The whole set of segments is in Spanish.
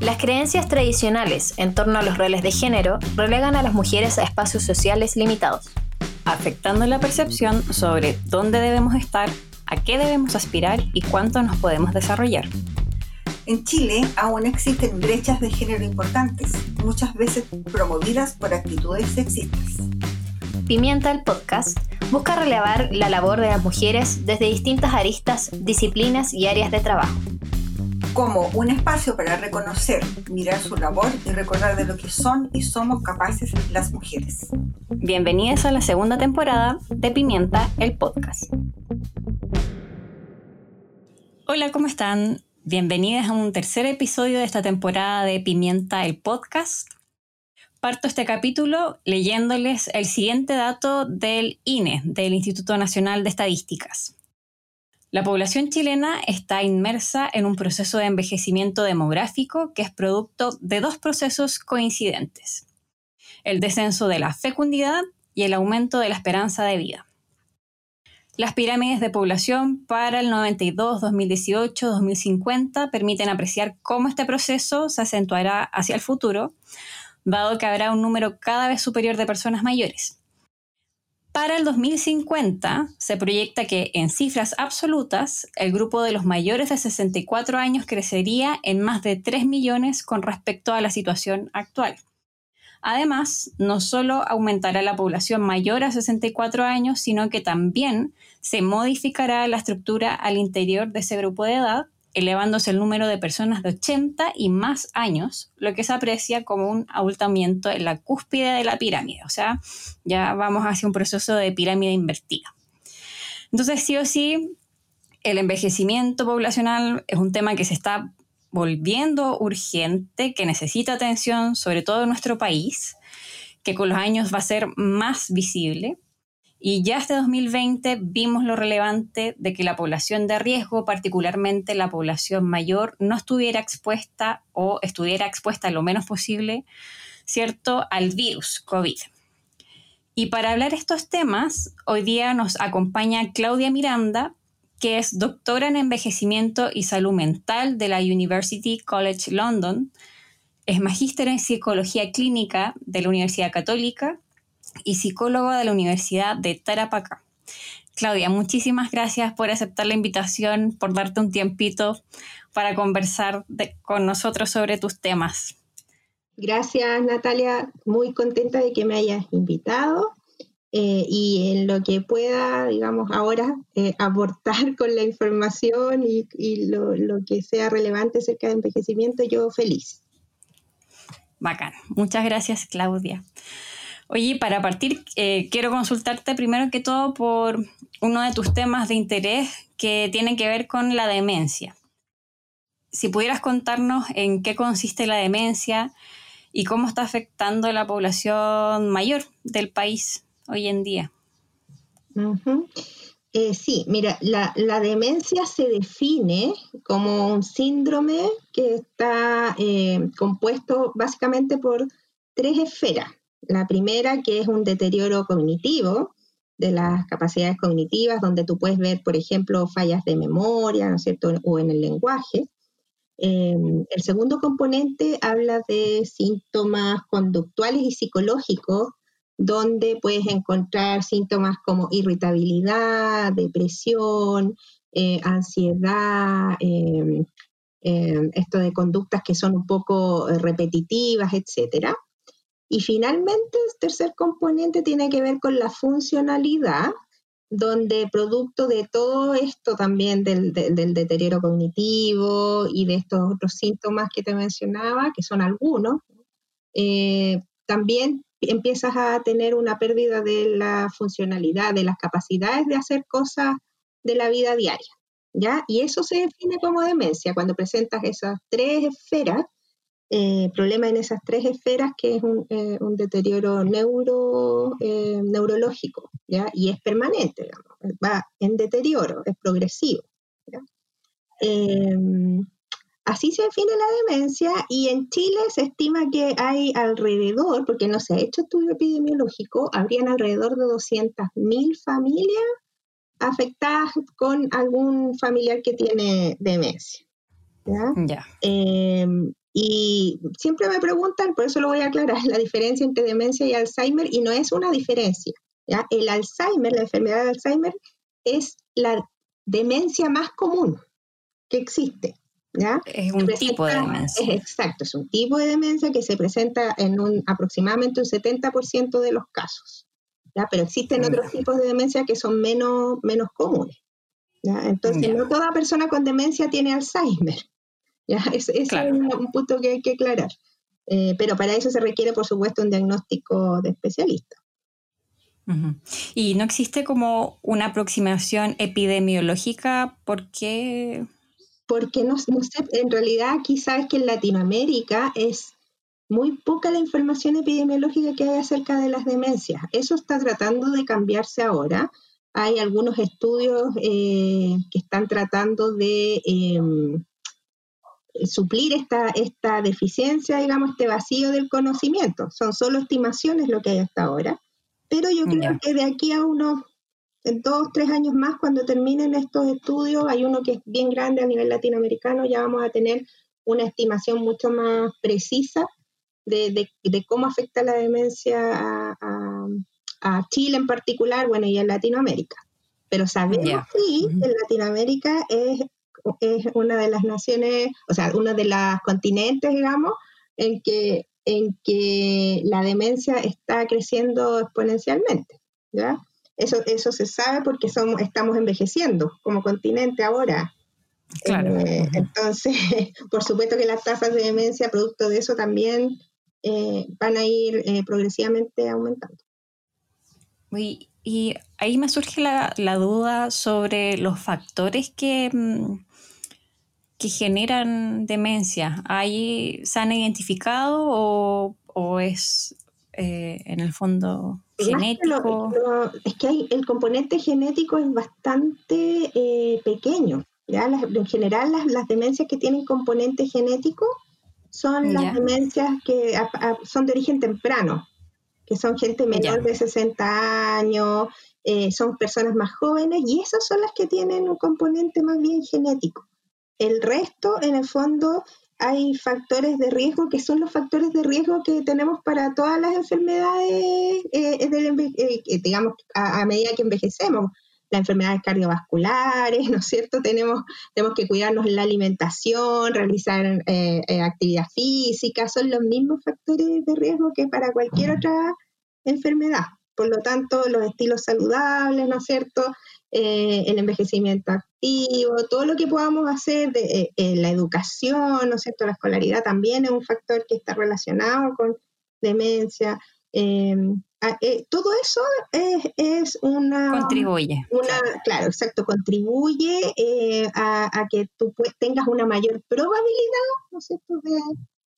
Las creencias tradicionales en torno a los roles de género relegan a las mujeres a espacios sociales limitados, afectando la percepción sobre dónde debemos estar, a qué debemos aspirar y cuánto nos podemos desarrollar. En Chile aún existen brechas de género importantes, muchas veces promovidas por actitudes sexistas. Pimienta el podcast busca relevar la labor de las mujeres desde distintas aristas, disciplinas y áreas de trabajo. Como un espacio para reconocer, mirar su labor y recordar de lo que son y somos capaces las mujeres. Bienvenidas a la segunda temporada de Pimienta el podcast. Hola, ¿cómo están? Bienvenidas a un tercer episodio de esta temporada de Pimienta el podcast. Parto este capítulo leyéndoles el siguiente dato del INE, del Instituto Nacional de Estadísticas. La población chilena está inmersa en un proceso de envejecimiento demográfico que es producto de dos procesos coincidentes, el descenso de la fecundidad y el aumento de la esperanza de vida. Las pirámides de población para el 92, 2018, 2050 permiten apreciar cómo este proceso se acentuará hacia el futuro, dado que habrá un número cada vez superior de personas mayores. Para el 2050 se proyecta que en cifras absolutas el grupo de los mayores de 64 años crecería en más de 3 millones con respecto a la situación actual. Además, no solo aumentará la población mayor a 64 años, sino que también se modificará la estructura al interior de ese grupo de edad, elevándose el número de personas de 80 y más años, lo que se aprecia como un abultamiento en la cúspide de la pirámide. O sea, ya vamos hacia un proceso de pirámide invertida. Entonces, sí o sí, el envejecimiento poblacional es un tema que se está volviendo urgente, que necesita atención, sobre todo en nuestro país, que con los años va a ser más visible. Y ya este 2020 vimos lo relevante de que la población de riesgo, particularmente la población mayor, no estuviera expuesta o estuviera expuesta lo menos posible, ¿cierto?, al virus COVID. Y para hablar estos temas, hoy día nos acompaña Claudia Miranda, que es doctora en envejecimiento y salud mental de la University College London, es magíster en psicología clínica de la Universidad Católica y psicóloga de la Universidad de Tarapacá. Claudia, muchísimas gracias por aceptar la invitación, por darte un tiempito para conversar con nosotros sobre tus temas. Gracias, Natalia. Muy contenta de que me hayas invitado eh, y en lo que pueda, digamos, ahora eh, aportar con la información y, lo, que sea relevante acerca de envejecimiento, yo feliz. Bacán. Muchas gracias, Claudia. Oye, para partir, eh, quiero consultarte primero que todo por uno de tus temas de interés que tiene que ver con la demencia. Si pudieras contarnos en qué consiste la demencia y cómo está afectando a la población mayor del país hoy en día? Eh, sí, mira, la, demencia se define como un síndrome que está eh, compuesto básicamente por tres esferas. La primera, que es un deterioro cognitivo de las capacidades cognitivas, donde tú puedes ver, por ejemplo, fallas de memoria, ¿no es cierto?, o en el lenguaje. Eh, el segundo componente habla de síntomas conductuales y psicológicos donde puedes encontrar síntomas como irritabilidad, depresión, eh, ansiedad, em, em, esto de conductas que son un poco eh, repetitivas, etc. Y finalmente, el tercer componente tiene que ver con la funcionalidad, donde producto de todo esto también del, deterioro cognitivo y de estos otros síntomas que te mencionaba, que son algunos, eh, también empiezas a tener una pérdida de la funcionalidad, de las capacidades de hacer cosas de la vida diaria. ¿ya? Y eso se define como demencia, cuando presentas esas tres esferas, eh, problema en esas tres esferas, que es un, eh, deterioro neuro, eh, neurológico, ¿ya? y es permanente, va en deterioro, es progresivo. ¿ya? Em, Así se define la demencia y en Chile se estima que hay alrededor, porque no se ha hecho estudio epidemiológico, habrían alrededor de 200.000 familias afectadas con algún familiar que tiene demencia. ¿ya? Y siempre me preguntan, por eso lo voy a aclarar, la diferencia entre demencia y Alzheimer, y no es una diferencia. ¿ya? El Alzheimer, la enfermedad de Alzheimer, es la demencia más común que existe. ¿ya? Es un tipo de demencia. exacto, es un tipo de demencia que se presenta en un, aproximadamente un 70% de los casos. ¿ya? Pero existen otros tipos de demencia que son menos, menos comunes. ¿ya? Entonces, no toda persona con demencia tiene Alzheimer. ¿Ya? Es, es un, punto que hay que aclarar. Eh, pero para eso se requiere, por supuesto, un diagnóstico de especialista. ¿Y no existe como una aproximación epidemiológica? ¿Por qué? Porque no, sé, en realidad sabes que en Latinoamérica es muy poca la información epidemiológica que hay acerca de las demencias. Eso está tratando de cambiarse ahora. Hay algunos estudios eh, que están tratando de em, suplir esta, esta deficiencia, digamos, este vacío del conocimiento. Son solo estimaciones lo que hay hasta ahora, pero yo creo que de aquí a unos dos, tres años más, cuando terminen estos estudios, hay uno que es bien grande a nivel latinoamericano, ya vamos a tener una estimación mucho más precisa de, cómo afecta la demencia a, Chile en particular, bueno, y a Latinoamérica. Pero sabemos que en Latinoamérica es es una de las naciones, o sea, uno de los continentes, digamos, en que, en que la demencia está creciendo exponencialmente, ¿ya? Eso, eso se sabe porque somos, estamos envejeciendo como continente ahora. Claro. Eh, entonces, por supuesto que las tasas de demencia, producto de eso, también eh, van a ir eh, progresivamente aumentando. Y, y, ahí me surge la, la, duda sobre los factores que, mm, que generan demencia, ¿ahí se han identificado o, es eh, en el fondo genético? es que hay, el componente genético es bastante eh, pequeño. ¿ya? en general, las, demencias que tienen componente genético son las demencias que son de origen temprano, que son gente menor de 60 años, eh, son personas más jóvenes y esas son las que tienen un componente más bien genético. El resto, en el fondo, hay factores de riesgo que son los factores de riesgo que tenemos para todas las enfermedades, eh, eh, eh, digamos, a, medida que envejecemos. Las enfermedades cardiovasculares, ¿no es cierto? Tenemos, tenemos que cuidarnos la alimentación, realizar actividad física, son los mismos factores de riesgo que para cualquier otra enfermedad. Por lo tanto, los estilos saludables, ¿no es cierto? Eh, el envejecimiento activo, todo lo que podamos hacer, de, eh, eh, la educación, ¿no es cierto? La escolaridad también es un factor que está relacionado con demencia. Em, todo eso es, una... Contribuye. Una, claro, exacto, contribuye a, que tú tengas una mayor probabilidad, ¿no es cierto?,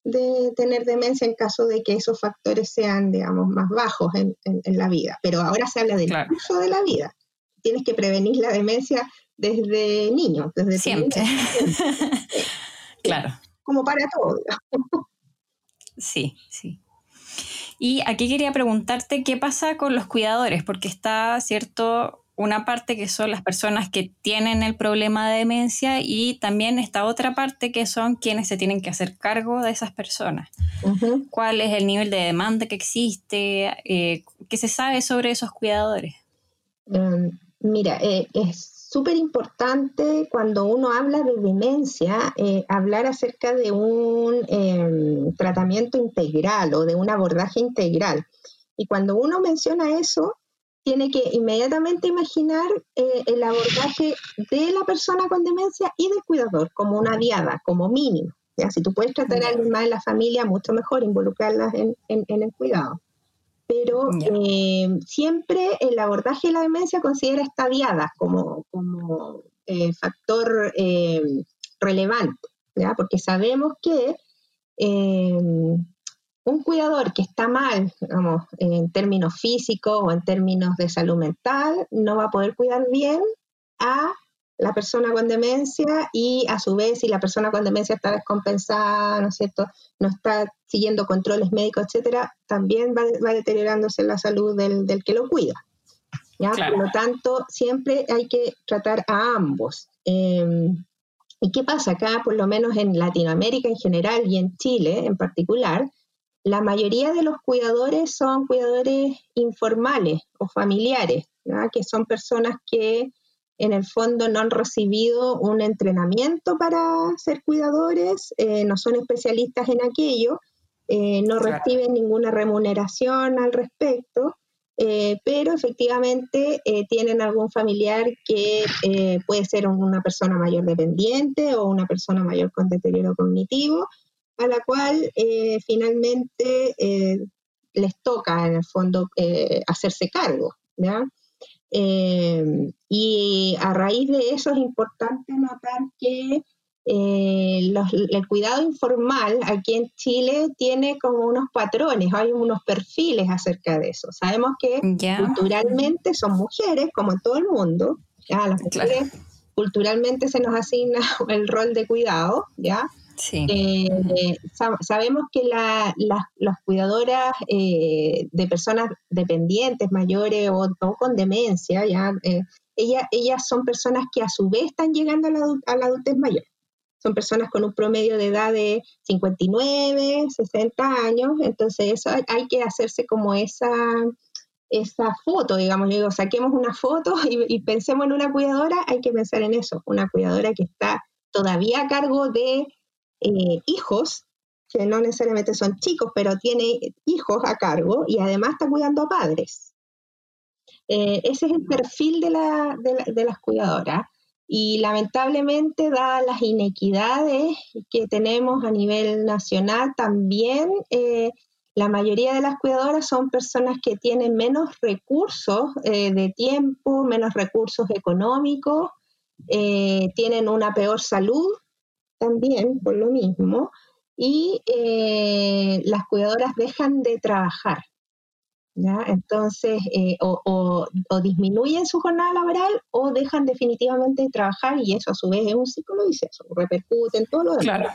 de, tener demencia en caso de que esos factores sean, digamos, más bajos en, la vida. Pero ahora se habla del curso de la vida tienes que prevenir la demencia desde niño, desde siempre. claro. Como para todo. sí, sí. Y aquí quería preguntarte qué pasa con los cuidadores, porque está, ¿cierto? Una parte que son las personas que tienen el problema de demencia y también está otra parte que son quienes se tienen que hacer cargo de esas personas. ¿Cuál es el nivel de demanda que existe? Eh, ¿Qué se sabe sobre esos cuidadores? Em, Mira, eh, es súper importante cuando uno habla de demencia, eh, hablar acerca de un em, tratamiento integral o de un abordaje integral. Y cuando uno menciona eso, tiene que inmediatamente imaginar eh, el abordaje de la persona con demencia y del cuidador como una diada, como mínimo. ¿ya? Si tú puedes tratar a alguien más en la familia, mucho mejor involucrarlas en el cuidado pero eh, siempre el abordaje de la demencia considera esta diada como, como eh, factor eh, relevante, ¿ya? porque sabemos que un cuidador que está mal, digamos, en términos físicos o en términos de salud mental, no va a poder cuidar bien a la persona con demencia y a su vez si la persona con demencia está descompensada, ¿no es cierto?, no está siguiendo controles médicos, etcétera, también va, deteriorándose la salud del, que lo cuida. ¿ya? Por lo tanto, siempre hay que tratar a ambos. Em, ¿Y qué pasa acá, por lo menos en Latinoamérica en general y en Chile en particular? La mayoría de los cuidadores son cuidadores informales o familiares, que son personas que en el fondo no han recibido un entrenamiento para ser cuidadores, eh, no son especialistas en aquello, eh, no reciben ninguna remuneración al respecto, eh, pero efectivamente tienen algún familiar que puede ser una persona mayor dependiente o una persona mayor con deterioro cognitivo, a la cual finalmente les toca en el fondo hacerse cargo. ¿ya? Eh, y a raíz de eso es importante notar que eh, el cuidado informal aquí en Chile tiene como unos patrones, hay unos perfiles acerca de eso. Sabemos que culturalmente son mujeres, como en todo el mundo, ¿ya? las mujeres culturalmente se nos asigna el rol de cuidado, ¿ya? Eh, sabemos que las cuidadoras eh, de personas dependientes, mayores o, con demencia, ya, eh, ellas son personas que a su vez están llegando a la, a la adultez mayor. Son personas con un promedio de edad de 59, 60 años, entonces eso hay que hacerse como esa, esa foto, digamos, yo digo, saquemos una foto y, y, pensemos en una cuidadora, hay que pensar en eso, una cuidadora que está todavía a cargo de eh, hijos, que no necesariamente son chicos, pero tiene hijos a cargo y además está cuidando a padres. Eh, ese es el perfil de, la, de, las cuidadoras y lamentablemente, dadas las inequidades que tenemos a nivel nacional, también eh, la mayoría de las cuidadoras son personas que tienen menos recursos de tiempo, menos recursos económicos, tienen una peor salud también por lo mismo, y eh, las cuidadoras dejan de trabajar. ¿ya? Entonces, eh, o, disminuyen su jornada laboral o dejan definitivamente de trabajar y eso a su vez es un ciclo eso repercute en todo lo demás. Claro.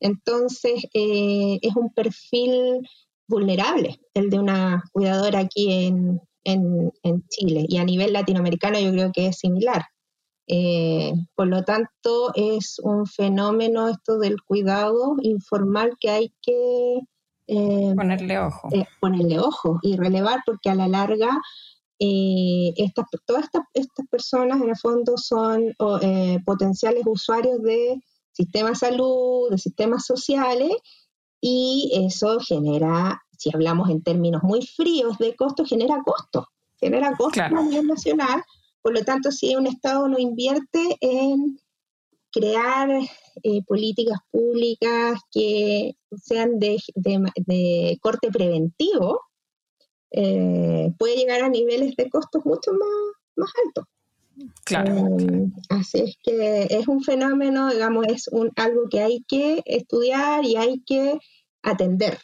Entonces, eh, es un perfil vulnerable el de una cuidadora aquí en, en, en Chile y a nivel latinoamericano yo creo que es similar. Eh, por lo tanto, es un fenómeno esto del cuidado informal que hay que eh, ponerle ojo. Eh, ponerle ojo y relevar porque a la larga estas, todas estas, personas en el fondo son potenciales usuarios de sistemas de salud, de sistemas sociales y eso genera, si hablamos en términos muy fríos de costo, genera costo, genera costo a nivel nacional por lo tanto, si un Estado no invierte en crear eh, políticas públicas que sean de, corte preventivo, eh, puede llegar a niveles de costos mucho más, altos. Claro. Eh, así es que es un fenómeno, digamos, es un, algo que hay que estudiar y hay que atender.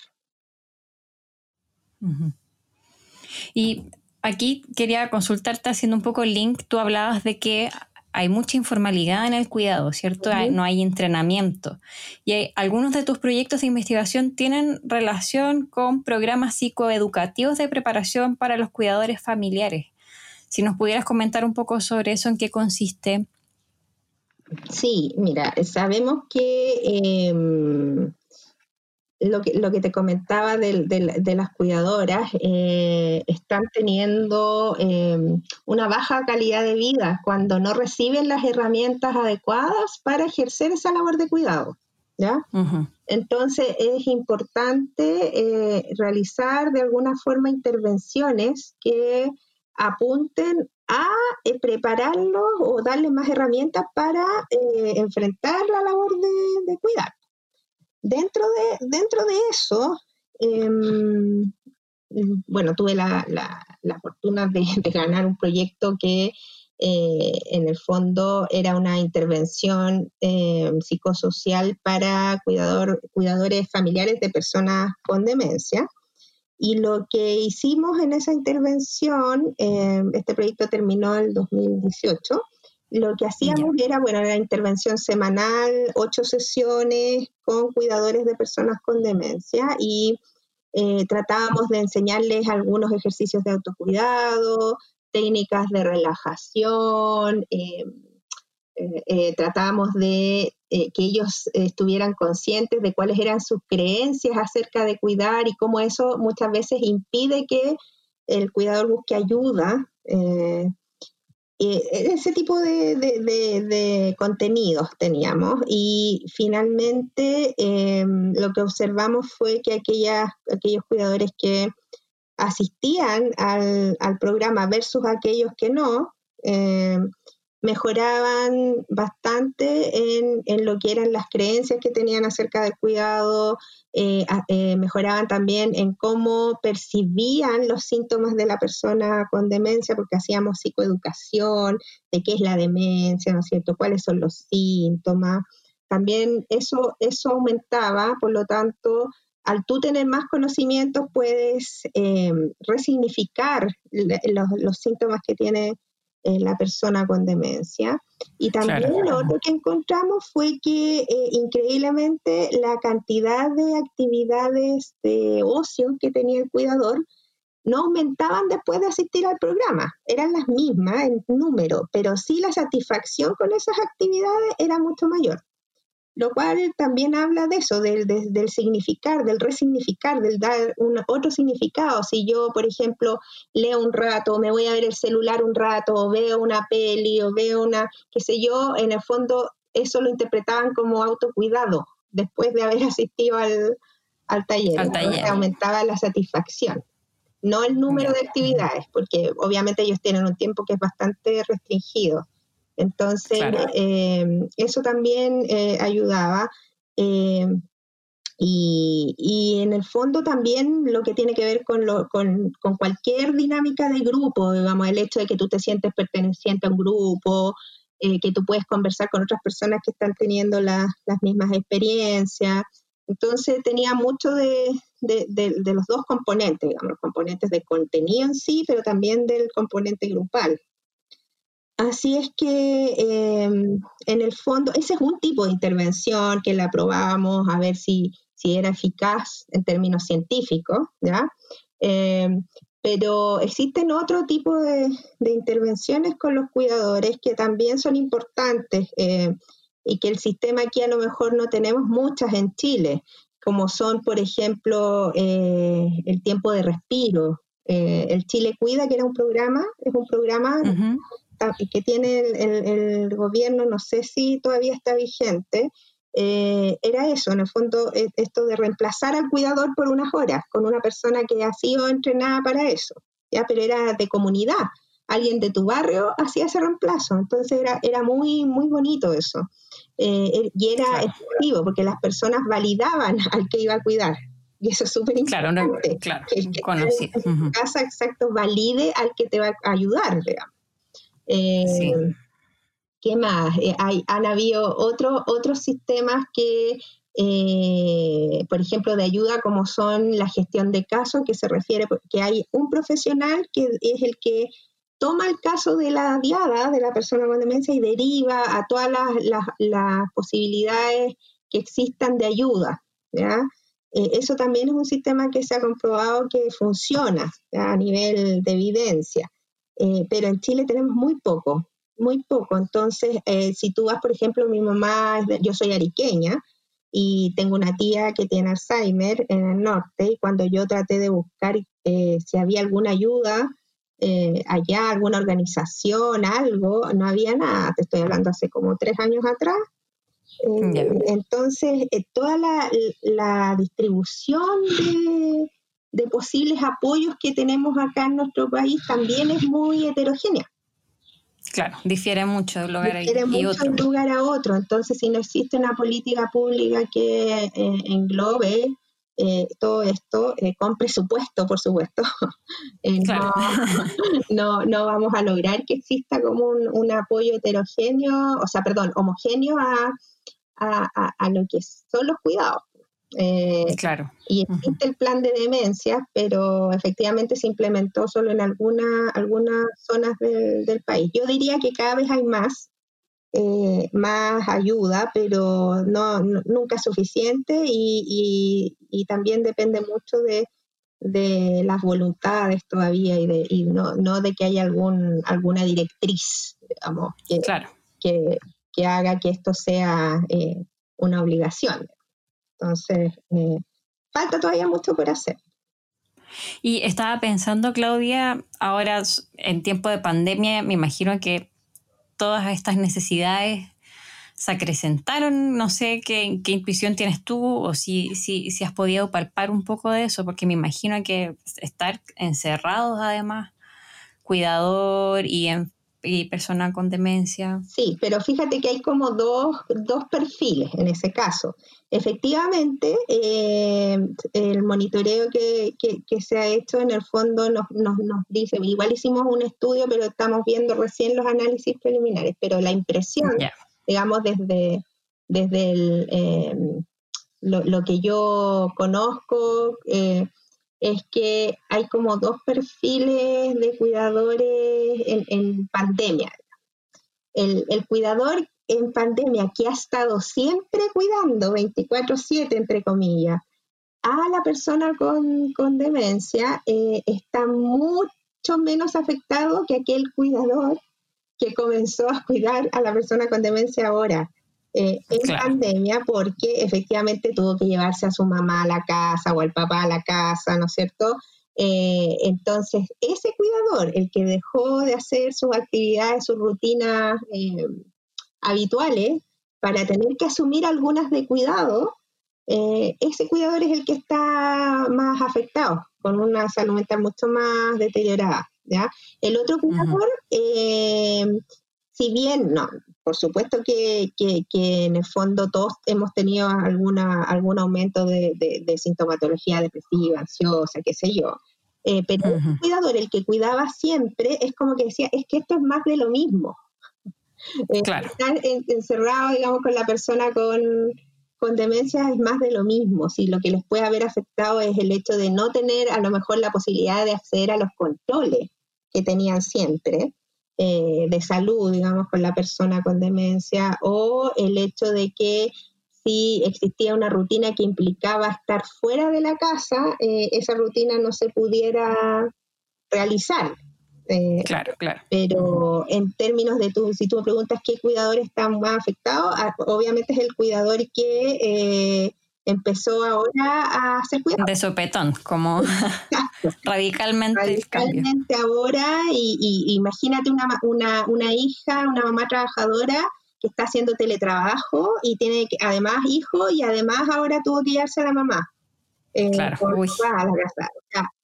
Y aquí quería consultarte haciendo un poco el link. Tú hablabas de que hay mucha informalidad en el cuidado, ¿cierto? No hay entrenamiento. Y algunos de tus proyectos de investigación tienen relación con programas psicoeducativos de preparación para los cuidadores familiares. Si nos pudieras comentar un poco sobre eso, en qué consiste. Sí, mira, sabemos que em, lo que, lo que te comentaba de, las cuidadoras, eh, están teniendo em, una baja calidad de vida cuando no reciben las herramientas adecuadas para ejercer esa labor de cuidado. ¿ya? Entonces es importante eh, realizar de alguna forma intervenciones que apunten a eh, prepararlos o darles más herramientas para enfrentar la labor de, de cuidar. Dentro de, dentro de eso, em, bueno, tuve la, fortuna de, ganar un proyecto que eh, en el fondo era una intervención em, psicosocial para cuidador, cuidadores familiares de personas con demencia. Y lo que hicimos en esa intervención, em, este proyecto terminó en el 2018, lo que hacíamos era, bueno, la intervención semanal, ocho sesiones con cuidadores de personas con demencia y eh, tratábamos de enseñarles algunos ejercicios de autocuidado, técnicas de relajación, eh, eh, tratábamos de que ellos estuvieran conscientes de cuáles eran sus creencias acerca de cuidar y cómo eso muchas veces impide que el cuidador busque ayuda ese tipo de, contenidos teníamos y finalmente em, lo que observamos fue que aquellas, aquellos cuidadores que asistían al, programa versus aquellos que no, em, mejoraban bastante en, en, lo que eran las creencias que tenían acerca del cuidado, eh, eh, mejoraban también en cómo percibían los síntomas de la persona con demencia, porque hacíamos psicoeducación de qué es la demencia, ¿no es? ¿Cuáles son los síntomas? También eso, eso aumentaba, por lo tanto, al tú tener más conocimientos puedes eh, resignificar los, los síntomas que tiene eh, la persona con demencia. Y también lo otro que encontramos fue que eh, increíblemente la cantidad de actividades de ocio que tenía el cuidador no aumentaban después de asistir al programa, eran las mismas en número, pero sí la satisfacción con esas actividades era mucho mayor lo cual también habla de eso, del, del significar, del resignificar, del dar un, otro significado. Si yo, por ejemplo, leo un rato, me voy a ver el celular un rato, o veo una peli, o veo una, qué sé yo, en el fondo eso lo interpretaban como autocuidado después de haber asistido al, al taller. aumentaba la satisfacción. No el número de actividades, porque obviamente ellos tienen un tiempo que es bastante restringido entonces, eh, eso también eh, ayudaba. Eh, y, en el fondo también lo que tiene que ver con, con, cualquier dinámica de grupo, digamos, el hecho de que tú te sientes perteneciente a un grupo, que tú puedes conversar con otras personas que están teniendo las mismas experiencias. Entonces tenía mucho de, de, los dos componentes, digamos, los componentes de contenido en sí, pero también del componente grupal. Así es que em, en el fondo, ese es un tipo de intervención que la probábamos a ver si, si era eficaz en términos científicos, ¿ya? Em, pero existen otro tipo de, intervenciones con los cuidadores que también son importantes eh, y que el sistema aquí a lo mejor no tenemos muchas en Chile, como son, por ejemplo, eh, el tiempo de respiro. Eh, el Chile Cuida, que era un programa, es un programa que tiene el, gobierno, no sé si todavía está vigente, eh, era eso, en el fondo, e, esto de reemplazar al cuidador por unas horas con una persona que ha sido entrenada para eso, ¿ya? pero era de comunidad. Alguien de tu barrio hacía ese reemplazo, entonces era, era muy, muy bonito eso. Eh, y era efectivo, porque las personas validaban al que iba a cuidar. Y eso es súper importante. Claro, claro, que, casa exacto valide al que te va a ayudar, digamos. Eh, ¿Qué más? Eh, hay, han habido otros otros sistemas que, eh, por ejemplo, de ayuda como son la gestión de casos, que se refiere que hay un profesional que es el que toma el caso de la diada, de la persona con demencia, y deriva a todas las, posibilidades que existan de ayuda. eso también es un sistema que se ha comprobado que funciona a nivel de evidencia. Eh, pero en Chile tenemos muy poco, muy poco. Entonces, eh, si tú vas, por ejemplo, mi mamá, yo soy ariqueña y tengo una tía que tiene Alzheimer en el norte y cuando yo traté de buscar eh, si había alguna ayuda allá, alguna organización, algo, no había nada. Te estoy hablando hace como tres años atrás. Entonces, toda la, la distribución de de posibles apoyos que tenemos acá en nuestro país también es muy heterogénea. Claro, difiere mucho de un lugar difiere mucho de un lugar a otro. Entonces, si no existe una política pública que eh, englobe eh, todo esto, eh, con presupuesto, por supuesto, no, no, vamos a lograr que exista como un, apoyo heterogéneo, o sea, perdón, homogéneo a, a lo que son los cuidados. Eh, claro. Y existe el plan de demencia, pero efectivamente se implementó solo en alguna, algunas zonas del, país. Yo diría que cada vez hay más, eh, más ayuda, pero no, nunca es suficiente y, también depende mucho de, las voluntades todavía y, de, no, no de que haya algún, alguna directriz, digamos, que, claro. que, que haga que esto sea eh, una obligación. Entonces, eh, falta todavía mucho por hacer. Y estaba pensando, Claudia, ahora en tiempo de pandemia, me imagino que todas estas necesidades se acrecentaron. No sé qué, intuición tienes tú o si, si, si, has podido palpar un poco de eso, porque me imagino que estar encerrados además, cuidador y, en, y persona con demencia. Sí, pero fíjate que hay como dos, dos perfiles en ese caso. Efectivamente, eh, el monitoreo que, que, se ha hecho en el fondo nos, nos, nos, dice, igual hicimos un estudio, pero estamos viendo recién los análisis preliminares, pero la impresión, digamos, desde, desde el, eh, lo, lo, que yo conozco, eh, es que hay como dos perfiles de cuidadores en, pandemia. El, el, cuidador en pandemia que ha estado siempre cuidando 24/7, entre comillas, a la persona con, con demencia, eh, está mucho menos afectado que aquel cuidador que comenzó a cuidar a la persona con demencia ahora. Eh, en pandemia porque efectivamente tuvo que llevarse a su mamá a la casa o al papá a la casa, ¿no es cierto? Eh, entonces, ese cuidador, el que dejó de hacer sus actividades, sus rutinas eh, habituales para tener que asumir algunas de cuidado, ese cuidador es el que está más afectado, con una salud mental mucho más deteriorada. ¿ya? El otro cuidador, si bien, no, por supuesto que, en el fondo todos hemos tenido alguna, algún aumento de, sintomatología depresiva, ansiosa, qué sé yo. Eh, pero el cuidador, el que cuidaba siempre, es como que decía, es que esto es más de lo mismo. Eh, estar encerrado, digamos, con la persona con, con demencia es más de lo mismo. Si lo que les puede haber afectado es el hecho de no tener a lo mejor la posibilidad de acceder a los controles que tenían siempre, eh, de salud, digamos, con la persona con demencia, o el hecho de que si existía una rutina que implicaba estar fuera de la casa, eh, esa rutina no se pudiera realizar. Eh, claro, claro. Pero en términos de tu, si tú me preguntas qué cuidador está más afectado, ah, obviamente es el cuidador que empezó ahora a hacer cuidado. De sopetón, como radicalmente. Radicalmente ahora, y, imagínate una, una, una, hija, una mamá trabajadora que está haciendo teletrabajo y tiene además hijo y además ahora tuvo que llevarse a la mamá. Eh, claro.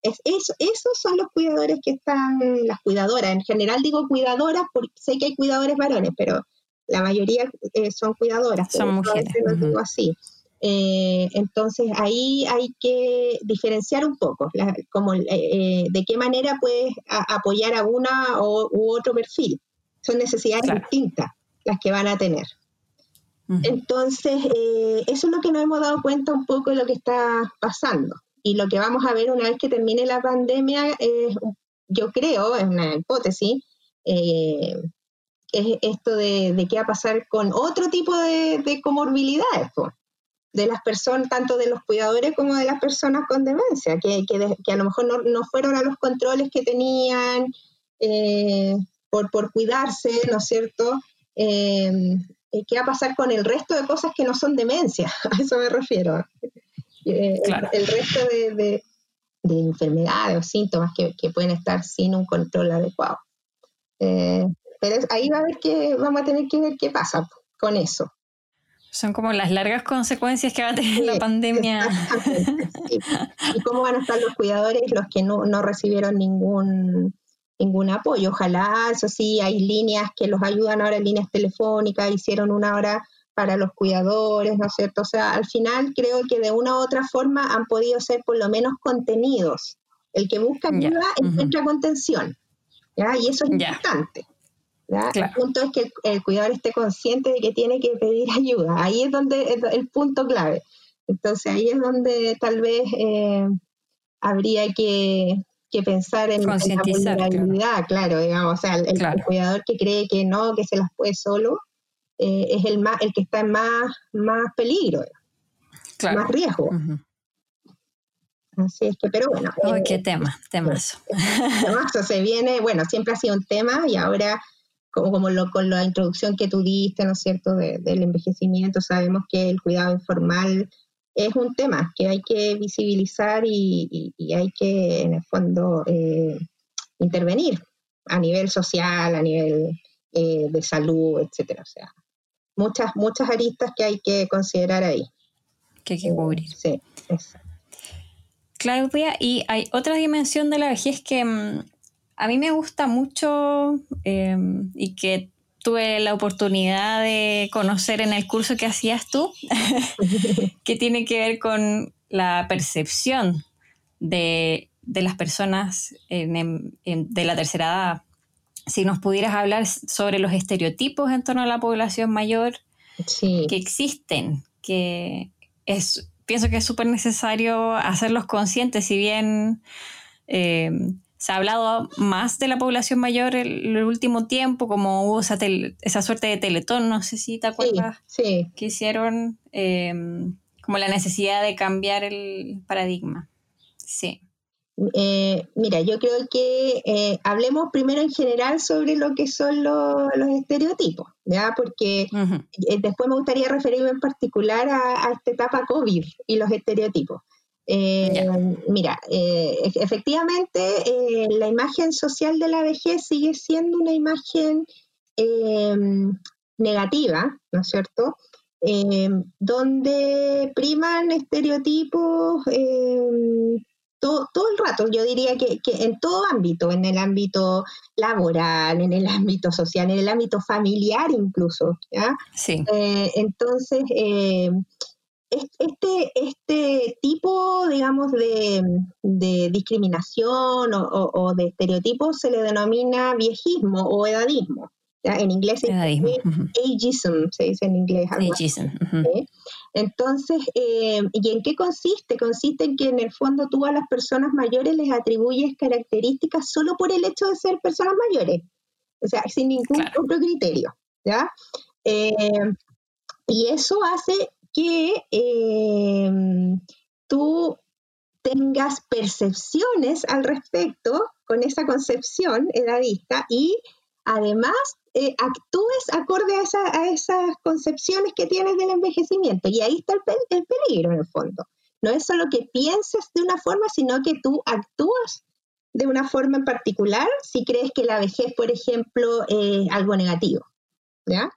es, eso, esos son los cuidadores que están, las cuidadoras. En general digo cuidadoras porque sé que hay cuidadores varones, pero la mayoría eh, son cuidadoras. Son mujeres. Lo digo así. Eh, entonces ahí hay que diferenciar un poco, como eh, eh, de qué manera puedes apoyar a una o, u otro perfil. Son necesidades distintas las que van a tener. Entonces, eso es lo que nos hemos dado cuenta un poco de lo que está pasando. Y lo que vamos a ver una vez que termine la pandemia es, yo creo, es una hipótesis, es esto de, qué va a pasar con otro tipo de, de comorbilidades de las personas, tanto de los cuidadores como de las personas con demencia, que, que, a lo mejor no, fueron a los controles que tenían eh, por, por, cuidarse, ¿no es cierto? Eh, ¿Qué va a pasar con el resto de cosas que no son demencia? A eso me refiero. Eh, el, resto de, de, de, enfermedades o síntomas que, que, pueden estar sin un control adecuado. pero ahí va a ver que vamos a tener que ver qué pasa con eso. Son como las largas consecuencias que va a tener la pandemia. Y cómo van a estar los cuidadores, los que no, recibieron ningún, ningún apoyo. Ojalá, eso sí, hay líneas que los ayudan ahora, líneas telefónicas, hicieron una hora para los cuidadores, ¿no es cierto? O sea, al final creo que de una u otra forma han podido ser por lo menos contenidos. El que busca ayuda encuentra contención, ¿ya? Y eso es importante. El punto es que el, cuidador esté consciente de que tiene que pedir ayuda. Ahí es donde es el punto clave. Entonces ahí es donde tal vez eh, habría que, pensar en, la vulnerabilidad, claro. digamos, o sea, el, cuidador que cree que no, que se las puede solo, eh, es el más, el que está en más, más peligro, más riesgo. Así es que, pero bueno. qué eh, tema, temazo. Temazo se viene, bueno, siempre ha sido un tema y ahora como, como lo, con la introducción que tú diste, ¿no es cierto?, del envejecimiento, sabemos que el cuidado informal es un tema que hay que visibilizar y, hay que, en el fondo, eh, intervenir a nivel social, a nivel eh, de salud, etcétera. O sea, muchas, muchas aristas que hay que considerar ahí. Que hay que cubrir. sí, exacto. Claudia, y hay otra dimensión de la vejez que mm, a mí me gusta mucho em, y que tuve la oportunidad de conocer en el curso que hacías tú, que tiene que ver con la percepción de, las personas de la tercera edad. Si nos pudieras hablar sobre los estereotipos en torno a la población mayor que existen, que es, pienso que es súper necesario hacerlos conscientes, si bien em, se ha hablado más de la población mayor en el último tiempo, como hubo esa, esa suerte de teletón, no sé si te acuerdas, sí, que hicieron em, como la necesidad de cambiar el paradigma. Sí. Eh, mira, yo creo que eh, hablemos primero en general sobre lo que son los estereotipos, ¿ya? Porque eh, después me gustaría referirme en particular a, a esta etapa COVID y los estereotipos. Eh, mira, eh, efectivamente eh, la imagen social de la vejez sigue siendo una imagen em, negativa, ¿no es cierto? Em, donde priman estereotipos em, todo, el rato, yo diría que, en todo ámbito, en el ámbito laboral, en el ámbito social, en el ámbito familiar incluso, ¿ya? Sí. entonces, este, este tipo, digamos, de, discriminación o, de estereotipos se le denomina viejismo o edadismo. En inglés es ageism, se dice en inglés. Ageism. Entonces, eh, ¿y en qué consiste? Consiste en que en el fondo tú a las personas mayores les atribuyes características solo por el hecho de ser personas mayores, o sea, sin ningún otro criterio. ¿ya? Eh, y eso hace que em, tú tengas percepciones al respecto con esa concepción edadista y además eh, actúes acorde a, esas concepciones que tienes del envejecimiento. Y ahí está el, peligro en el fondo. No es solo que pienses de una forma, sino que tú actúas de una forma en particular si crees que la vejez, por ejemplo, es algo negativo. ¿Ya?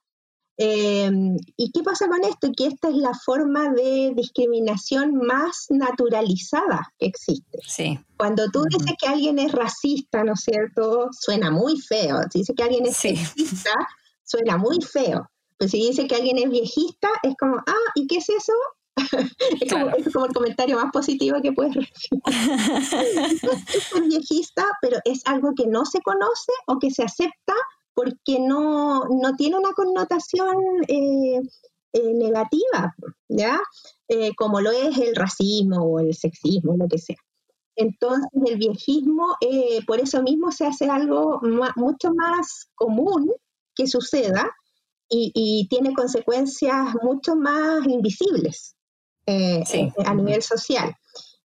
Em, ¿Y qué pasa con esto? Que esta es la forma de discriminación más naturalizada que existe. Sí. Cuando tú dices que alguien es racista, ¿no es cierto? Suena muy feo. Si dices que alguien es sexista, suena muy feo. Pero si dice que alguien es viejista, es como, ah, ¿y qué es eso? es, como, es, como, el comentario más positivo que puedes recibir. es viejista, pero es algo que no se conoce o que se acepta porque no, tiene una connotación eh, eh, negativa, ¿ya? Eh, como lo es el racismo o el sexismo, lo que sea. Entonces el viejismo, por eso mismo se hace algo mucho más común que suceda y, tiene consecuencias mucho más invisibles a nivel social.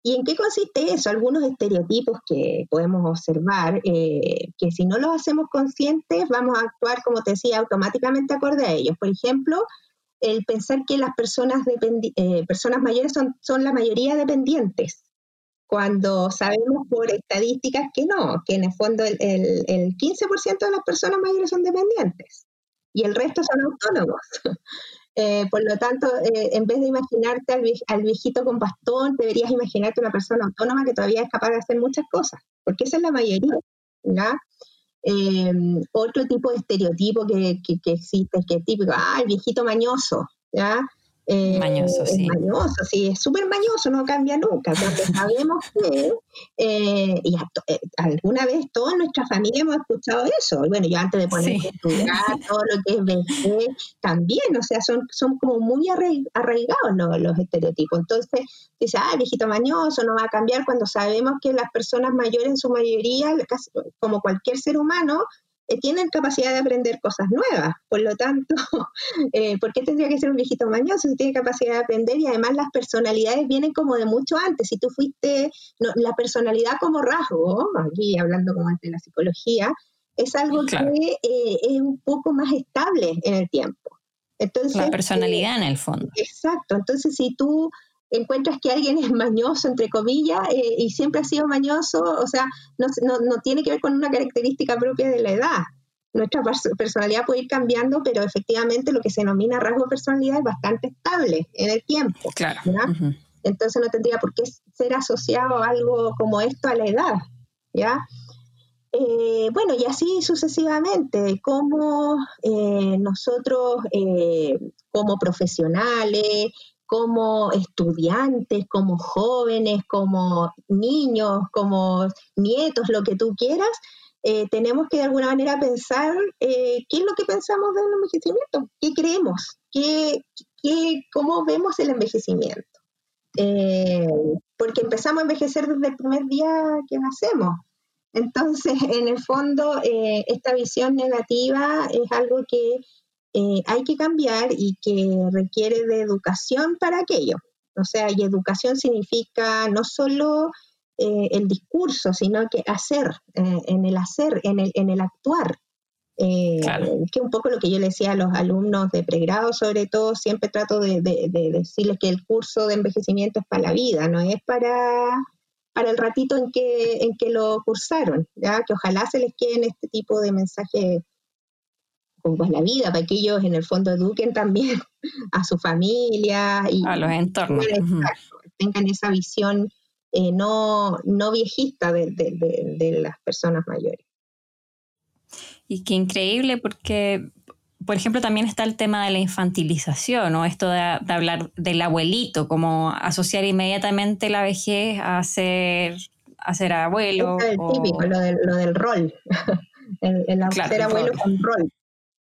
¿Y en qué consiste eso? Algunos estereotipos que podemos observar, eh, que si no los hacemos conscientes, vamos a actuar, como te decía, automáticamente acorde a ellos. Por ejemplo, el pensar que las personas, eh, mayores son, son la mayoría dependientes, cuando sabemos por estadísticas que no, que en el fondo el, el, el 15% de las personas mayores son dependientes y el resto son autónomos. Eh, por lo tanto, eh, en vez de imaginarte al, viejito con bastón, deberías imaginarte una persona autónoma que todavía es capaz de hacer muchas cosas, porque esa es la mayoría. Eh, otro tipo de estereotipo que, que, existe, que es típico, ah, el viejito mañoso, ¿ya? Eh, mañoso, sí. Mañoso, sí, es súper mañoso, no cambia nunca, porque sabemos que, eh, y eh, alguna vez toda nuestra familia hemos escuchado eso. Bueno, yo antes de poner a estudiar todo lo que es vejez, también, o sea, son, son como muy arraigados los, estereotipos. Entonces, dice, ah, viejito mañoso, no va a cambiar cuando sabemos que las personas mayores en su mayoría, como cualquier ser humano, tienen capacidad de aprender cosas nuevas. Por lo tanto, eh, ¿por qué tendría que ser un viejito mañoso si tiene capacidad de aprender? Y además las personalidades vienen como de mucho antes. Si tú fuiste, la personalidad como rasgo, aquí hablando como de la psicología, es algo que eh, es un poco más estable en el tiempo. Entonces, la personalidad en el fondo. Exacto, entonces si tú encuentras que alguien es mañoso, entre comillas, eh, y siempre ha sido mañoso, o sea, no, no, no, tiene que ver con una característica propia de la edad. Nuestra personalidad puede ir cambiando, pero efectivamente lo que se denomina rasgo de personalidad es bastante estable en el tiempo. Claro. Entonces no tendría por qué ser asociado a algo como esto a la edad. ¿ya? Eh, bueno, y así sucesivamente, como eh, nosotros eh, como profesionales, como estudiantes, como jóvenes, como niños, como nietos, lo que tú quieras, tenemos que de alguna manera pensar qué es lo que pensamos del envejecimiento, qué creemos, qué, qué, cómo vemos el envejecimiento. porque empezamos a envejecer desde el primer día que nacemos. Entonces, en el fondo, eh, esta visión negativa es algo que eh, hay que cambiar y que requiere de educación para aquello. O sea, y educación significa no solo eh, el discurso, sino que hacer, en el hacer, en el, en el actuar. Que un poco lo que yo le decía a los alumnos de pregrado, sobre todo, siempre trato de decirles que el curso de envejecimiento es para la vida, no es para para el ratito en que, en que lo cursaron, ¿ya? que ojalá se les queden este tipo de mensajes con pues, la vida, para que ellos en el fondo eduquen también a su familia y a los entornos. tengan esa visión eh, no, no viejista de, de, de las personas mayores. Y qué increíble porque por ejemplo, también está el tema de la infantilización, o esto de, hablar del abuelito, como asociar inmediatamente la vejez a ser, a ser abuelo. Es el típico, lo del, lo del rol. el, ser abuelo con rol.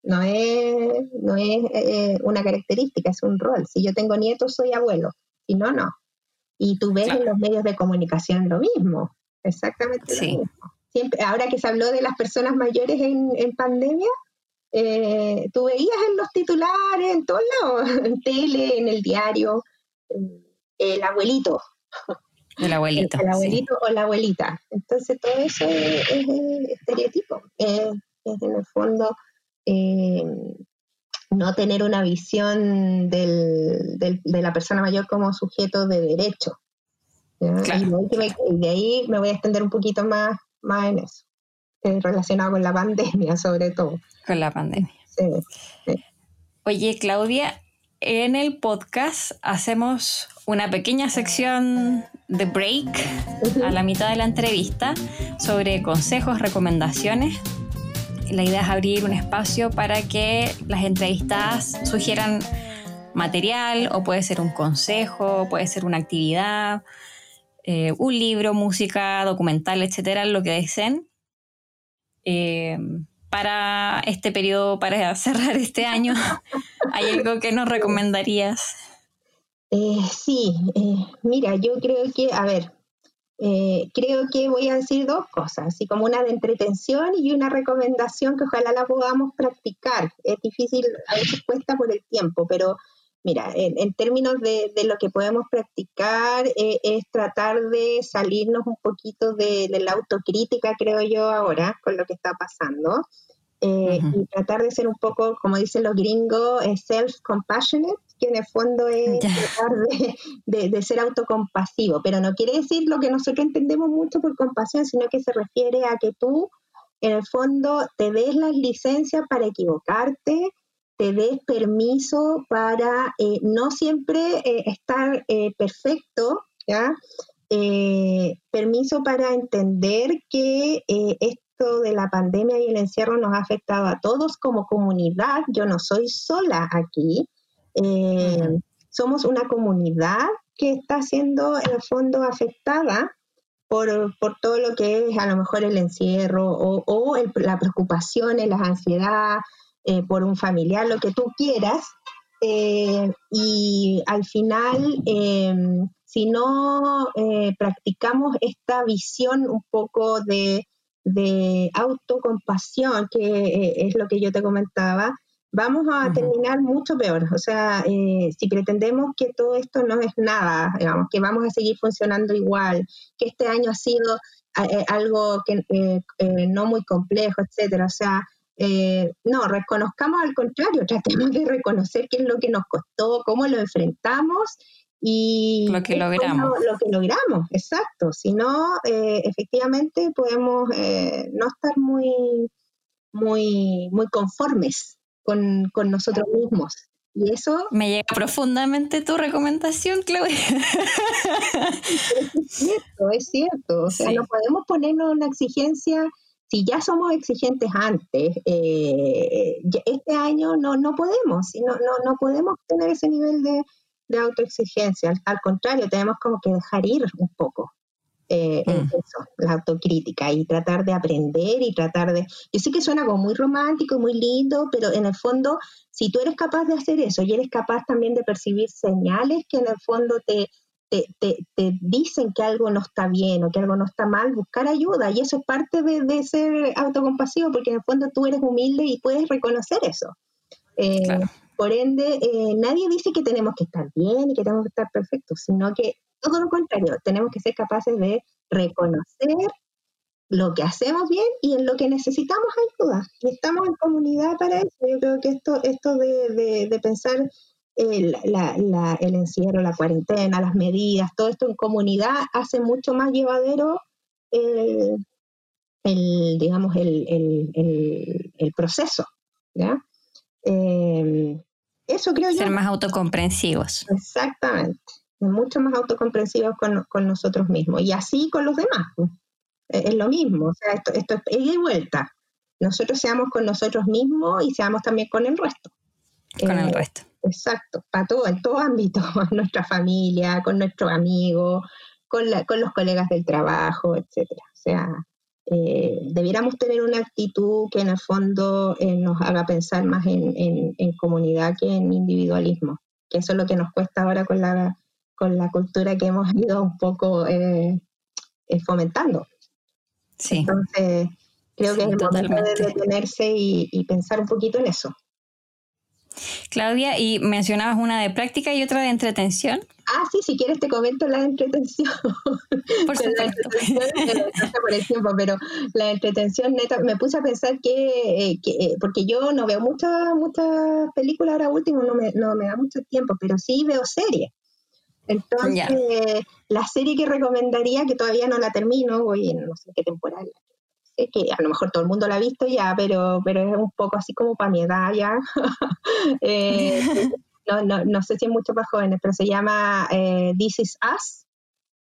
No es, no es eh, una característica, es un rol. Si yo tengo nietos, soy abuelo. Si no, no. Y tú ves en los medios de comunicación lo mismo, exactamente lo mismo. Siempre, ahora que se habló de las personas mayores en, en pandemia, eh, tú veías en los titulares, en todos lados, en tele, en el diario, el abuelito. El abuelito. El, abuelito o la abuelita. Entonces todo eso es, estereotipo. es en el fondo eh, no tener una visión del, de la persona mayor como sujeto de derecho. Y, de ahí me voy a extender un poquito más, más en eso. Eh, relacionado con la pandemia, sobre todo. Con la pandemia. Oye, Claudia, en el podcast hacemos una pequeña sección de break a la mitad de la entrevista sobre consejos, recomendaciones. La idea es abrir un espacio para que las entrevistadas sugieran material o puede ser un consejo, puede ser una actividad, eh, un libro, música, documental, etcétera, lo que deseen. Eh, para este periodo, para cerrar este año, ¿hay algo que nos recomendarías? Eh, sí, eh, mira, yo creo que, a ver, creo que voy a decir dos cosas, así como una de entretención y una recomendación que ojalá la podamos practicar. Es difícil, a veces cuesta por el tiempo, pero Mira, en, términos de, lo que podemos practicar, eh, es tratar de salirnos un poquito de, la autocrítica, creo yo, ahora, con lo que está pasando. Eh, y tratar de ser un poco, como dicen los gringos, eh, self-compassionate, que en el fondo es tratar de, de, ser autocompasivo. Pero no quiere decir lo que nosotros entendemos mucho por compasión, sino que se refiere a que tú, en el fondo, te des las licencias para equivocarte, te des permiso para eh, no siempre eh, estar eh, perfecto, ¿ya? permiso para entender que esto de la pandemia y el encierro nos ha afectado a todos como comunidad. Yo no soy sola aquí. Somos una comunidad que está siendo en el fondo afectada por, todo lo que es a lo mejor el encierro o, o la preocupación, la ansiedad, eh, por un familiar, lo que tú quieras, eh, y al final, em, si no eh, practicamos esta visión un poco de, de autocompasión, que es lo que yo te comentaba, vamos a terminar mucho peor. O sea, si pretendemos que todo esto no es nada, digamos, que vamos a seguir funcionando igual, que este año ha sido algo que no muy complejo, etcétera. O sea, no, reconozcamos al contrario, tratemos de reconocer qué es lo que nos costó, cómo lo enfrentamos y lo que logramos. Lo, que logramos, exacto. Si no, efectivamente podemos no estar muy, muy, muy conformes con, con nosotros mismos. Y eso... Me llega profundamente tu recomendación, Claudia. es cierto, es cierto. O sea, no podemos ponernos una exigencia, si ya somos exigentes antes, eh, este año no, no podemos, no, no, no podemos tener ese nivel de, de autoexigencia. al, contrario, tenemos como que dejar ir un poco. Eh, mm. eso, la autocrítica y tratar de aprender y tratar de... Yo sé que suena como muy romántico, muy lindo, pero en el fondo, si tú eres capaz de hacer eso y eres capaz también de percibir señales que en el fondo te, te, dicen que algo no está bien o que algo no está mal, buscar ayuda. Y eso es parte de, ser autocompasivo, porque en el fondo tú eres humilde y puedes reconocer eso. Eh, por ende, eh, nadie dice que tenemos que estar bien y que tenemos que estar perfectos, sino que todo lo contrario, tenemos que ser capaces de reconocer lo que hacemos bien y en lo que necesitamos ayuda. Y estamos en comunidad para eso. Yo creo que esto, esto de, pensar el, el, encierro, la cuarentena, las medidas, todo esto en comunidad hace mucho más llevadero el, digamos, el, proceso. Eh, eso creo Ser más autocomprensivos. Exactamente mucho más autocomprensivos con, con, nosotros mismos. Y así con los demás. Pues. Es, lo mismo, o sea, esto, esto es ida y vuelta. Nosotros seamos con nosotros mismos y seamos también con el resto. Con el eh, resto. Exacto, para todo, en todo ámbito, nuestra familia, con nuestros amigos, con, la, con los colegas del trabajo, etcétera. O sea, eh, debiéramos tener una actitud que en el fondo eh, nos haga pensar más en, en, en, comunidad que en individualismo, que eso es lo que nos cuesta ahora con la con la cultura que hemos ido un poco eh, eh, fomentando. Sí. Entonces, creo que es el momento de detenerse y, pensar un poquito en eso. Claudia, y mencionabas una de práctica y otra de entretención. Ah, sí, si quieres te comento la de entretención. Por supuesto. por el tiempo, pero la entretención neta, me puse a pensar que, eh, porque yo no veo muchas muchas películas ahora último, no me, no me da mucho tiempo, pero sí veo series. Entonces, la serie que recomendaría, que todavía no la termino, voy en no sé qué temporada, sé que a lo mejor todo el mundo la ha visto ya, pero, pero es un poco así como para mi edad ya. Eh, no, no, no, sé si es mucho para jóvenes, pero se llama eh, This Is Us.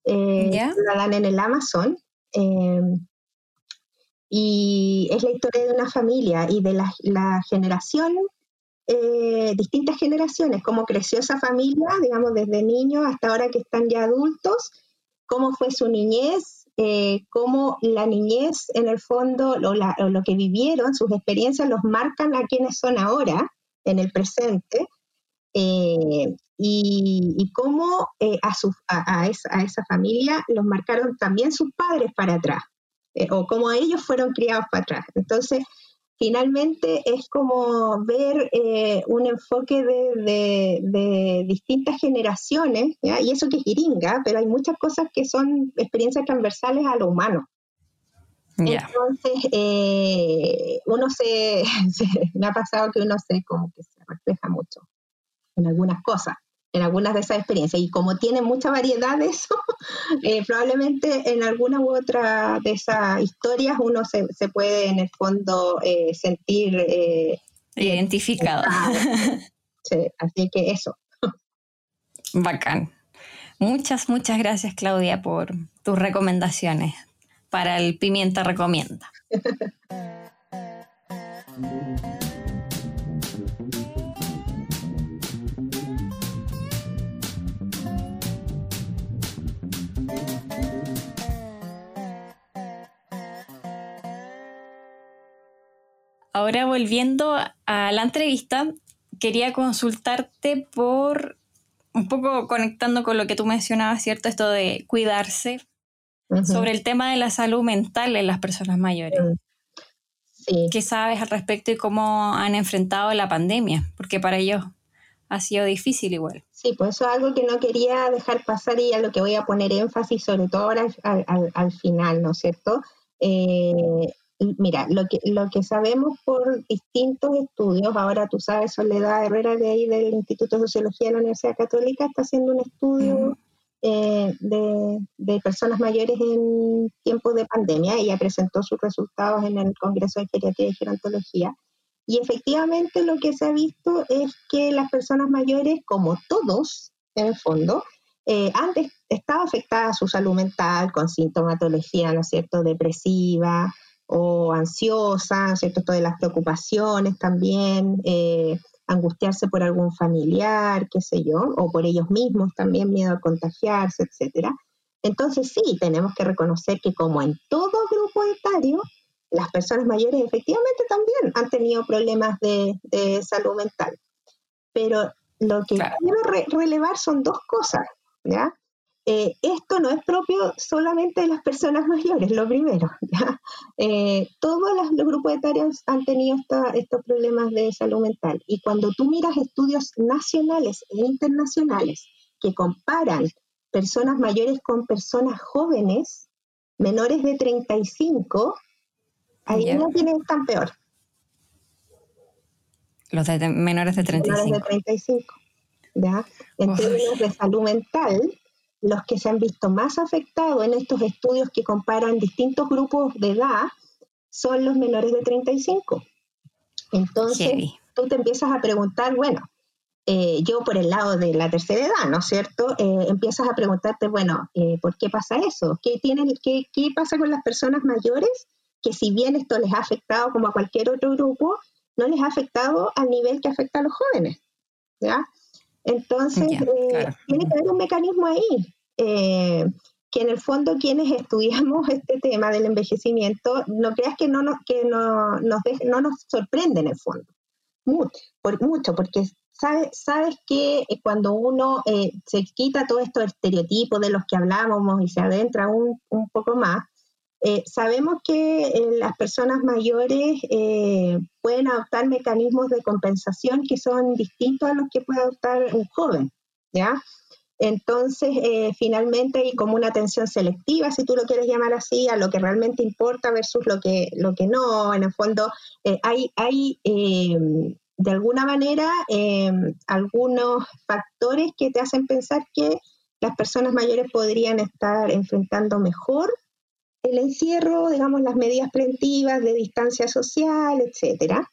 Eh, La dan en el Amazon. Eh, y es la historia de una familia y de la, la generación eh, distintas generaciones, cómo creció esa familia, digamos, desde niños hasta ahora que están ya adultos, cómo fue su niñez, eh, cómo la niñez en el fondo, lo, lo, que vivieron, sus experiencias los marcan a quienes son ahora, en el presente, eh, y, cómo a, su, a, esa, a, esa, familia los marcaron también sus padres para atrás, o cómo ellos fueron criados para atrás. Entonces, finalmente es como ver eh, un enfoque de, distintas generaciones, y eso que es gringa, pero hay muchas cosas que son experiencias transversales a lo humano. Entonces, eh, uno se, me ha pasado que uno se como que se refleja mucho en algunas cosas en algunas de esas experiencias. Y como tiene mucha variedad de eso, eh, probablemente en alguna u otra de esas historias uno se, puede en el fondo eh, sentir eh, identificado. Sí, así que eso. Bacán. Muchas, muchas gracias Claudia por tus recomendaciones para el Pimienta Recomienda. Ahora volviendo a la entrevista, quería consultarte por un poco conectando con lo que tú mencionabas, ¿cierto? Esto de cuidarse, sobre el tema de la salud mental en las personas mayores. Sí. ¿Qué sabes al respecto y cómo han enfrentado la pandemia? Porque para ellos ha sido difícil igual. Sí, pues eso es algo que no quería dejar pasar y a lo que voy a poner énfasis, sobre todo ahora al, final, ¿no es cierto? Eh, mira, lo que, lo que sabemos por distintos estudios, ahora tú sabes, Soledad Herrera de ahí del Instituto de Sociología de la Universidad Católica está haciendo un estudio eh, de, de, personas mayores en tiempos de pandemia. Ella presentó sus resultados en el Congreso de Geriatría y Gerontología. Y efectivamente lo que se ha visto es que las personas mayores, como todos, en el fondo, eh, han estado afectadas su salud mental con sintomatología, ¿no es cierto?, depresiva o ansiosa, ¿no es cierto?, todas las preocupaciones también, eh, angustiarse por algún familiar, qué sé yo, o por ellos mismos también, miedo a contagiarse, etcétera. Entonces sí, tenemos que reconocer que como en todo grupo etario, las personas mayores efectivamente también han tenido problemas de, salud mental. Pero lo que quiero relevar son dos cosas, ¿ya? Eh, esto no es propio solamente de las personas mayores, lo primero. Eh, todos los, grupos etarios han tenido estos problemas de salud mental. Y cuando tú miras estudios nacionales e internacionales que comparan personas mayores con personas jóvenes, menores de 35, ahí no tienen tan peor. Los de menores de 35. Menores de 35. ¿ya? En términos de salud mental, los que se han visto más afectados en estos estudios que comparan distintos grupos de edad son los menores de 35. Entonces, tú te empiezas a preguntar, bueno, eh, yo por el lado de la tercera edad, ¿no es cierto? Eh, empiezas a preguntarte, bueno, eh, ¿por qué pasa eso? ¿Qué, tienen, qué, ¿Qué pasa con las personas mayores? Que si bien esto les ha afectado como a cualquier otro grupo, no les ha afectado al nivel que afecta a los jóvenes. ¿ya? Entonces, tiene que haber un mecanismo ahí. Eh, que en el fondo quienes estudiamos este tema del envejecimiento, no creas que no nos, que no, nos, no nos sorprende en el fondo, mucho, por, mucho porque sabes, sabes que cuando uno eh, se quita todos estos estereotipos de los que hablábamos y se adentra un, un poco más, eh, sabemos que las personas mayores pueden adoptar mecanismos de compensación que son distintos a los que puede adoptar un joven, ¿ya? Entonces, eh, finalmente hay como una atención selectiva, si tú lo quieres llamar así, a lo que realmente importa versus lo que, lo que no. En el fondo, eh, hay, hay eh, de alguna manera algunos factores que te hacen pensar que las personas mayores podrían estar enfrentando mejor el encierro, digamos, las medidas preventivas de distancia social, etcétera.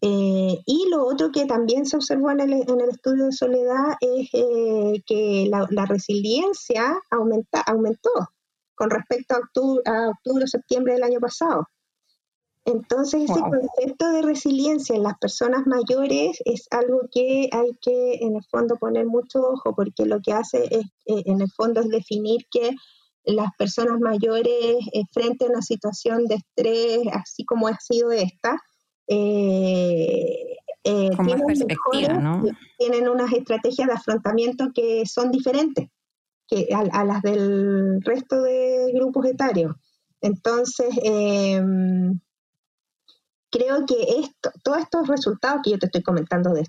Eh, y lo otro que también se observó en el, estudio de soledad es eh, que la, resiliencia aumenta, aumentó con respecto a octubre, a octubre o septiembre del año pasado. Entonces, ese concepto de resiliencia en las personas mayores es algo que hay que, en el fondo, poner mucho ojo, porque lo que hace es, eh, en el fondo, es definir que las personas mayores, frente a una situación de estrés, así como ha sido esta, eh, eh, tienen, unas estrategias de afrontamiento que son diferentes que a, las del resto de grupos etarios. Entonces, em, creo que esto, todos estos resultados que yo te estoy comentando de,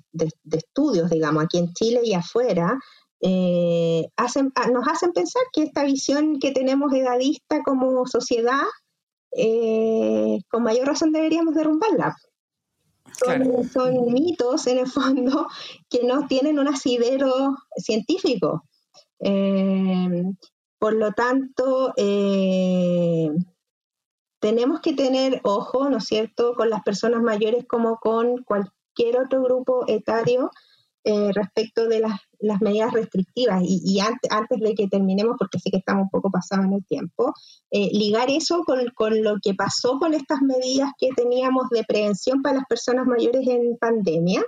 estudios, digamos, aquí en Chile y afuera, eh, hacen, nos hacen pensar que esta visión que tenemos edadista como sociedad, con mayor razón deberíamos derrumbarla. Son, mitos en el fondo que no tienen un asidero científico. Eh, por lo tanto, eh, tenemos que tener ojo, ¿no es cierto?, con las personas mayores como con cualquier otro grupo etario eh, respecto de las, medidas restrictivas. Y, antes, de que terminemos, porque sé que estamos un poco pasados en el tiempo, eh, ligar eso con, lo que pasó con estas medidas que teníamos de prevención para las personas mayores en pandemia,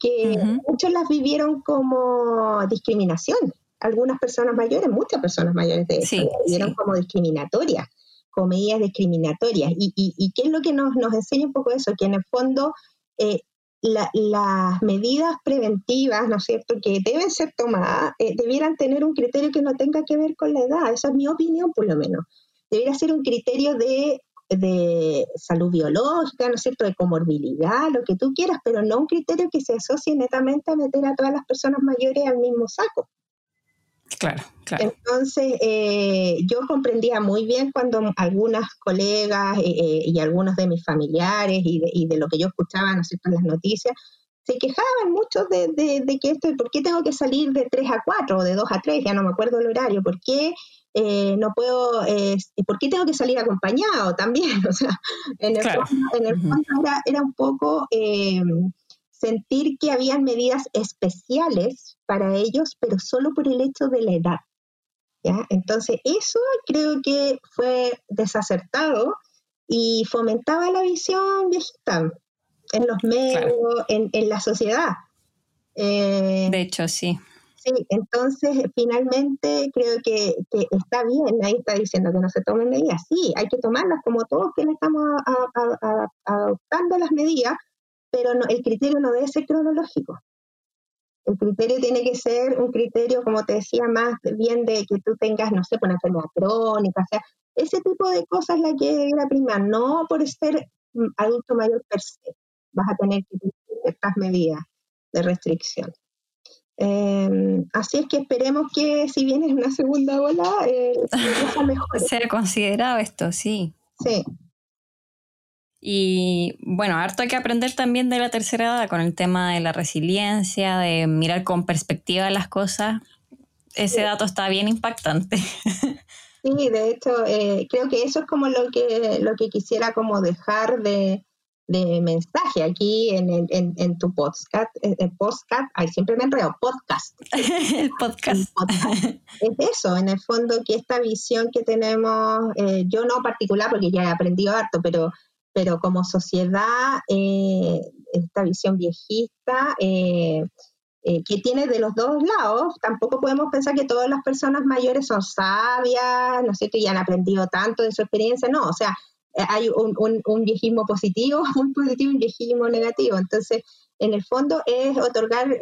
que muchos las vivieron como discriminación. Algunas personas mayores, muchas personas mayores de hecho, las vivieron como discriminatorias como medidas discriminatorias. Y, qué es lo que nos, nos enseña un poco eso? Que en el fondo eh, las medidas preventivas, ¿no es cierto?, que deben ser tomadas, eh, debieran tener un criterio que no tenga que ver con la edad. Esa es mi opinión, por lo menos. Debería ser un criterio de, de salud biológica, ¿no es cierto?, de comorbilidad, lo que tú quieras, pero no un criterio que se asocie netamente a meter a todas las personas mayores al mismo saco. Claro, claro. Entonces, eh, yo comprendía muy bien cuando algunas colegas eh, eh, y algunos de mis familiares y de, lo que yo escuchaba, ¿no sé, en las noticias, se quejaban mucho de, de, que esto, ¿por qué tengo que salir de 3 a 4 o de 2 a 3? Ya no me acuerdo el horario, ¿por qué no puedo, por qué tengo que salir acompañado también? O sea, en el fondo, en el fondo era, era, un poco sentir que habían medidas especiales para ellos, pero solo por el hecho de la edad. ¿ya? Entonces, eso creo que fue desacertado y fomentaba la visión viejita en los medios, en, la sociedad. Eh, de hecho, sí. Sí, entonces finalmente creo que, está bien, ahí está diciendo que no se tomen medidas. Sí, hay que tomarlas como todos que le estamos adoptando las medidas, pero el criterio no debe ser cronológico. El criterio tiene que ser un criterio, como te decía, más bien de que tú tengas, no sé, una enfermedad crónica, o sea, ese tipo de cosas la que la prima, no por ser adulto mayor per se, vas a tener que tener estas medidas de restricción. Em, así es que esperemos que si viene una segunda ola, eh, sea mejor. Sea considerado esto, sí. Sí, y bueno, harto hay que aprender también de la tercera edad con el tema de la resiliencia, de mirar con perspectiva las cosas. Ese dato está bien impactante. Sí, de hecho, eh, creo que eso es como lo que, lo que quisiera como dejar de, mensaje aquí en, en, tu podcast, eh, el podcast, ay, siempre me enredo, podcast. el podcast. Es eso, en el fondo que esta visión que tenemos, eh, yo no particular porque ya he aprendido harto, pero pero como sociedad, eh, esta visión viejista, eh, eh, que tiene de los dos lados, tampoco podemos pensar que todas las personas mayores son sabias, ¿no sé, que ya han aprendido tanto de su experiencia, no, o sea, hay un, un, viejismo positivo, un positivo y un viejismo negativo, entonces, en el fondo es otorgar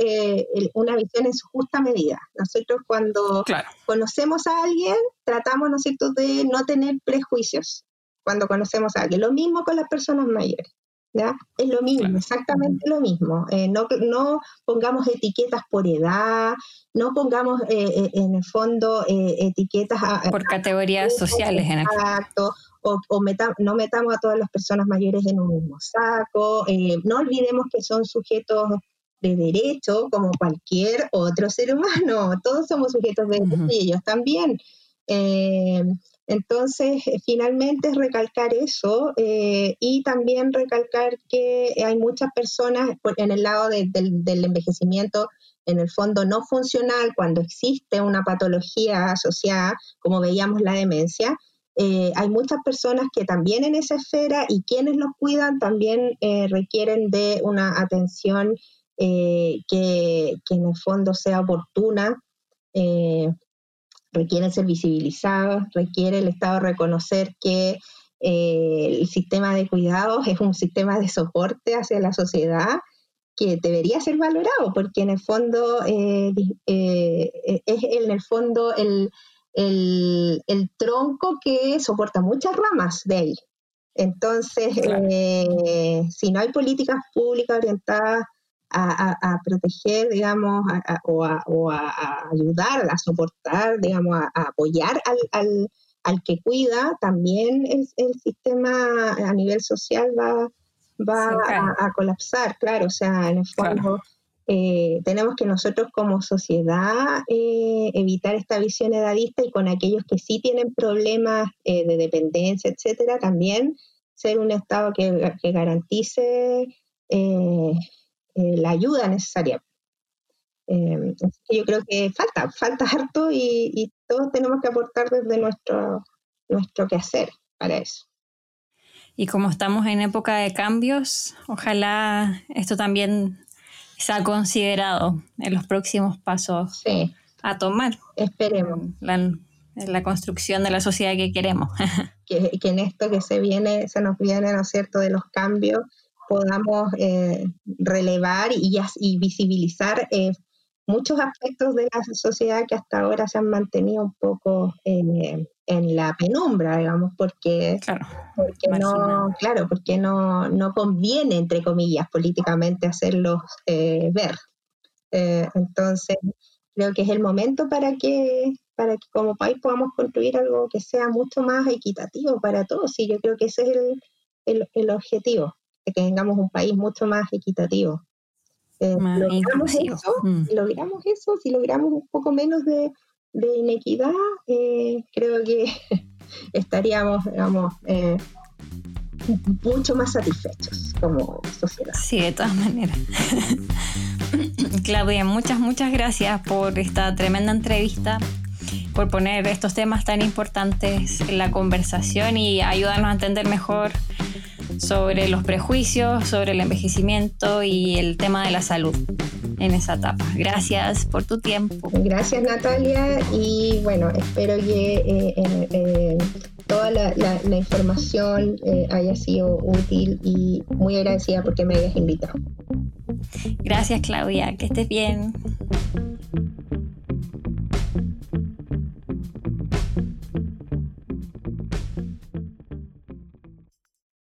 una visión en su justa medida. Nosotros cuando conocemos a alguien, tratamos, ¿no es cierto?, de no tener prejuicios, cuando conocemos a alguien. Lo mismo con las personas mayores. ¿ya? Es lo mismo, exactamente lo mismo. Eh, no, no pongamos etiquetas por edad, no pongamos eh, eh, en el fondo etiquetas por categorías sociales. Exacto. O, o no metamos a todas las personas mayores en un mismo saco. no olvidemos que son sujetos de derecho como cualquier otro ser humano. Todos somos sujetos de derecho y ellos también. Entonces, eh, finalmente recalcar eso eh, y también recalcar que hay muchas personas en el lado del envejecimiento, en el fondo no funcional, cuando existe una patología asociada, como veíamos la demencia, eh, hay muchas personas que también en esa esfera y quienes los cuidan también requieren de una atención que, que, en el fondo sea oportuna requieren ser visibilizados, requiere el Estado reconocer que eh, el sistema de cuidados es un sistema de soporte hacia la sociedad que debería ser valorado, porque en el fondo eh, eh, es en el fondo el, el, tronco que soporta muchas ramas de él. Entonces, si no hay políticas públicas orientadas a, proteger, digamos, o, a, ayudar, a soportar, digamos, a, apoyar al, al, que cuida, también el, el, sistema a nivel social va, va a, colapsar, claro, o sea, en el fondo... Eh, tenemos que nosotros como sociedad eh, evitar esta visión edadista y con aquellos que sí tienen problemas eh, de dependencia, etcétera, también ser un Estado que, que garantice eh, la ayuda necesaria. Eh, yo creo que falta, falta harto y, todos tenemos que aportar desde nuestro, nuestro quehacer para eso. Y como estamos en época de cambios, ojalá esto también sea considerado en los próximos pasos a tomar. Esperemos. La, la construcción de la sociedad que queremos. que, que, en esto que se viene, se nos viene, ¿no es cierto?, de los cambios, podamos eh, relevar y, y visibilizar eh, muchos aspectos de la sociedad que hasta ahora se han mantenido un poco eh, en la penumbra, digamos, porque, claro, porque no, claro, porque no, no conviene, entre comillas, políticamente hacerlos ver. Entonces, creo que es el momento para que, para que como país podamos construir algo que sea mucho más equitativo para todos. Y yo creo que ese es el, el, objetivo, que tengamos un país mucho más equitativo. Eh, logramos, eso, mm. logramos eso, si logramos un poco menos de, de inequidad, eh, creo que estaríamos, digamos, eh, mucho más satisfechos como sociedad. Sí, de todas maneras. Claudia, muchas, muchas gracias por esta tremenda entrevista, por poner estos temas tan importantes en la conversación y ayudarnos a entender mejor sobre los prejuicios, sobre el envejecimiento y el tema de la salud en esa etapa. Gracias por tu tiempo. Gracias Natalia y bueno, espero que eh, eh, eh, toda la, información haya sido útil y muy agradecida porque me hayas invitado. Gracias Claudia, que estés bien.